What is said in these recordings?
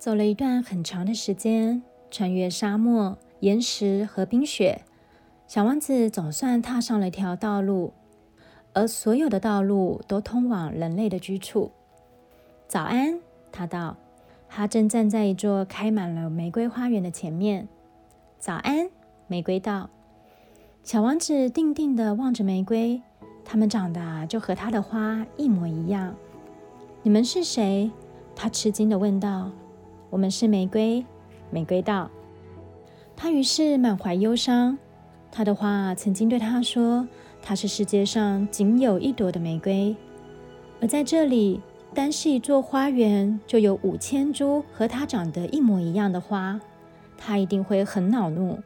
走了一段很长的时间，穿越沙漠、岩石和冰雪，小王子总算踏上了一条道路，而所有的道路都通往人类的居处。早安，他道。他正站在一座开满了玫瑰花园的前面。早安，玫瑰道。小王子定定地望着玫瑰，它们长得就和他的花一模一样。你们是谁？他吃惊地问道。我们是玫瑰，玫瑰道。他于是满怀忧伤。他的花曾经对他说：“他是世界上仅有一朵的玫瑰。”而在这里，单是一座花园，就有五千株和他长得一模一样的花。他一定会很恼怒。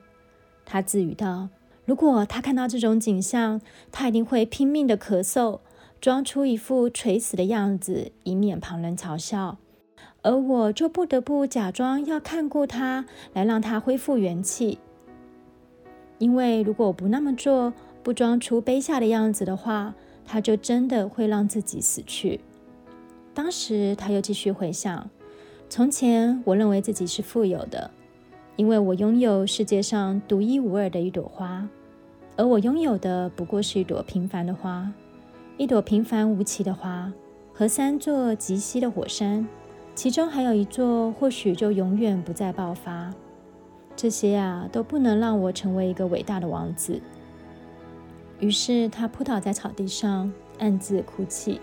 他自语道：“如果他看到这种景象，他一定会拼命的咳嗽，装出一副垂死的样子，以免旁人嘲笑。”而我就不得不假装要看顾他，来让他恢复元气。因为如果我不那么做，不装出卑下的样子的话，他就真的会让自己死去。当时他又继续回想：从前我认为自己是富有的，因为我拥有世界上独一无二的一朵花，而我拥有的不过是一朵平凡的花，一朵平凡无奇的花和三座极稀的火山。其中还有一座，或许就永远不再爆发。这些啊，都不能让我成为一个伟大的王子。于是他扑倒在草地上，暗自哭泣。